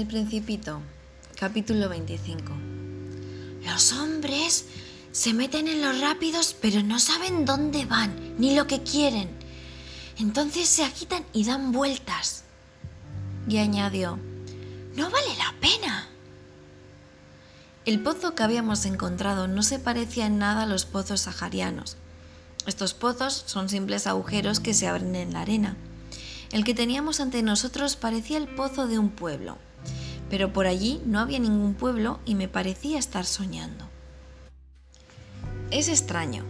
El Principito, capítulo 25. Los hombres se meten en los rápidos pero no saben dónde van ni lo que quieren. Entonces se agitan y dan vueltas. Y añadió, No vale la pena. el pozo que habíamos encontrado no se parecía en nada a los pozos saharianos. Estos pozos son simples agujeros que se abren en la arena. El que teníamos ante nosotros parecía el pozo de un pueblo, pero por allí no había ningún pueblo y me parecía estar soñando. Es extraño,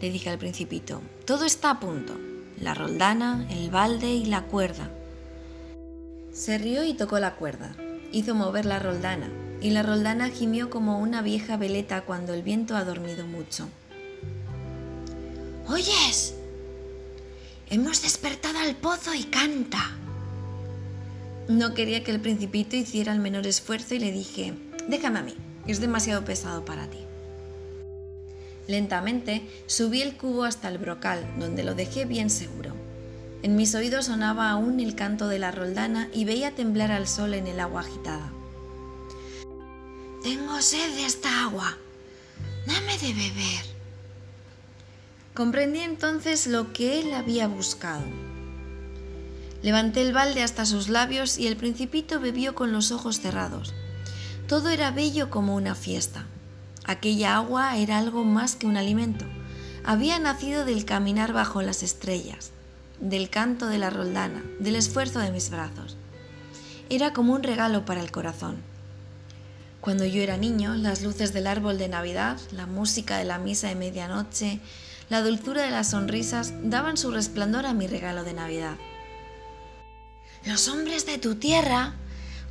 le dije al principito. Todo está a punto. La roldana, el balde y la cuerda. Se rió y tocó la cuerda. Hizo mover la roldana, y la roldana gimió como una vieja veleta cuando el viento ha dormido mucho. ¿Oyes? Hemos despertado al pozo y canta. No quería que el principito hiciera el menor esfuerzo y le dije, déjame a mí, es demasiado pesado para ti. Lentamente subí el cubo hasta el brocal, donde lo dejé bien seguro. En mis oídos sonaba aún el canto de la roldana y veía temblar al sol en el agua agitada. Tengo sed de esta agua. Dame de beber. Comprendí entonces lo que él había buscado. Levanté el balde hasta sus labios y el principito bebió con los ojos cerrados. Todo era bello como una fiesta. Aquella agua era algo más que un alimento. Había nacido del caminar bajo las estrellas, del canto de la roldana, del esfuerzo de mis brazos. Era como un regalo para el corazón. Cuando yo era niño, las luces del árbol de Navidad, la música de la misa de medianoche, la dulzura de las sonrisas daban su resplandor a mi regalo de Navidad. Los hombres de tu tierra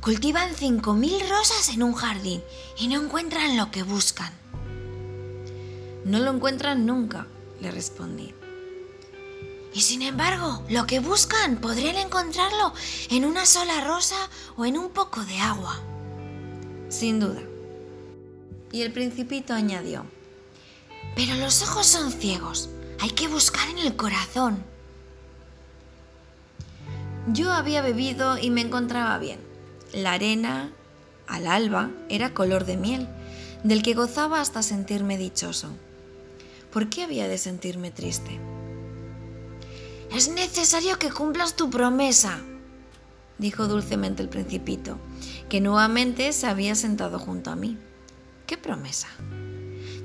cultivan cinco mil rosas en un jardín y no encuentran lo que buscan. No lo encuentran nunca, le respondí. Y sin embargo, lo que buscan podrían encontrarlo en una sola rosa o en un poco de agua. Sin duda. Y el principito añadió, Pero los ojos son ciegos. Hay que buscar en el corazón. Yo había bebido y me encontraba bien. La arena, al alba, era color de miel, del que gozaba hasta sentirme dichoso. ¿Por qué había de sentirme triste? Es necesario que cumplas tu promesa, dijo dulcemente el principito, que nuevamente se había sentado junto a mí. ¿Qué promesa?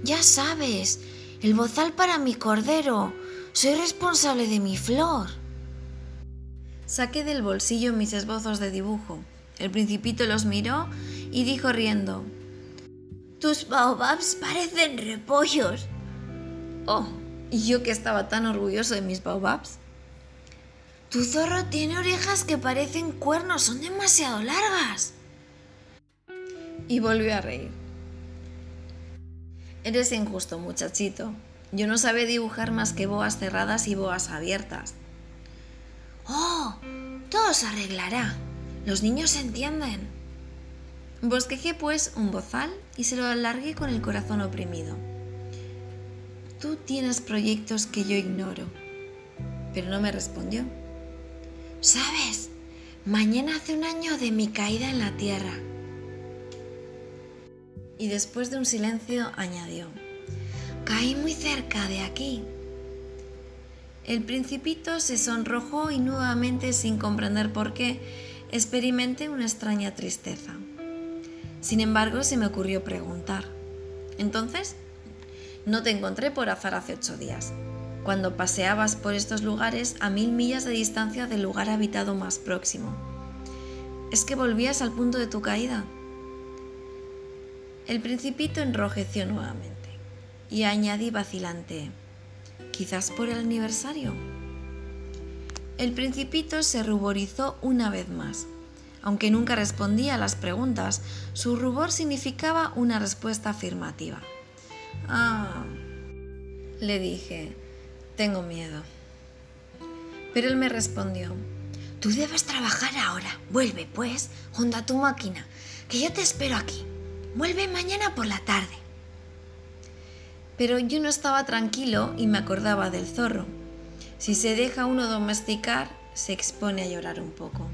Ya sabes, el bozal para mi cordero. Soy responsable de mi flor. Saqué del bolsillo mis esbozos de dibujo. El principito los miró y dijo riendo, Tus baobabs parecen repollos. Oh, ¿y yo que estaba tan orgulloso de mis baobabs? Tu zorro tiene orejas que parecen cuernos, son demasiado largas. Y volvió a reír. Eres injusto, muchachito. Yo no sabía dibujar más que boas cerradas y boas abiertas. Oh, todo se arreglará. Los niños entienden. Bosquejé pues un bozal y se lo alargué con el corazón oprimido. Tú tienes proyectos que yo ignoro. Pero no me respondió. ¿Sabes? Mañana hace un año de mi caída en la tierra. Y después de un silencio añadió. Caí muy cerca de aquí. El principito se sonrojó y nuevamente, sin comprender por qué, experimenté una extraña tristeza. Sin embargo, se me ocurrió preguntar. Entonces, no te encontré por azar hace ocho días, cuando paseabas por estos lugares a mil millas de distancia del lugar habitado más próximo. ¿Es que volvías al punto de tu caída? El principito enrojeció nuevamente y añadí vacilante, quizás por el aniversario. El principito se ruborizó una vez más. Aunque nunca respondía a las preguntas, su rubor significaba una respuesta afirmativa. Ah, le dije, tengo miedo. Pero él me respondió, Tú debes trabajar ahora. Vuelve, pues, junto a tu máquina, que yo te espero aquí. Vuelve mañana por la tarde. Pero yo no estaba tranquilo y me acordaba del zorro. Si se deja uno domesticar, se expone a llorar un poco.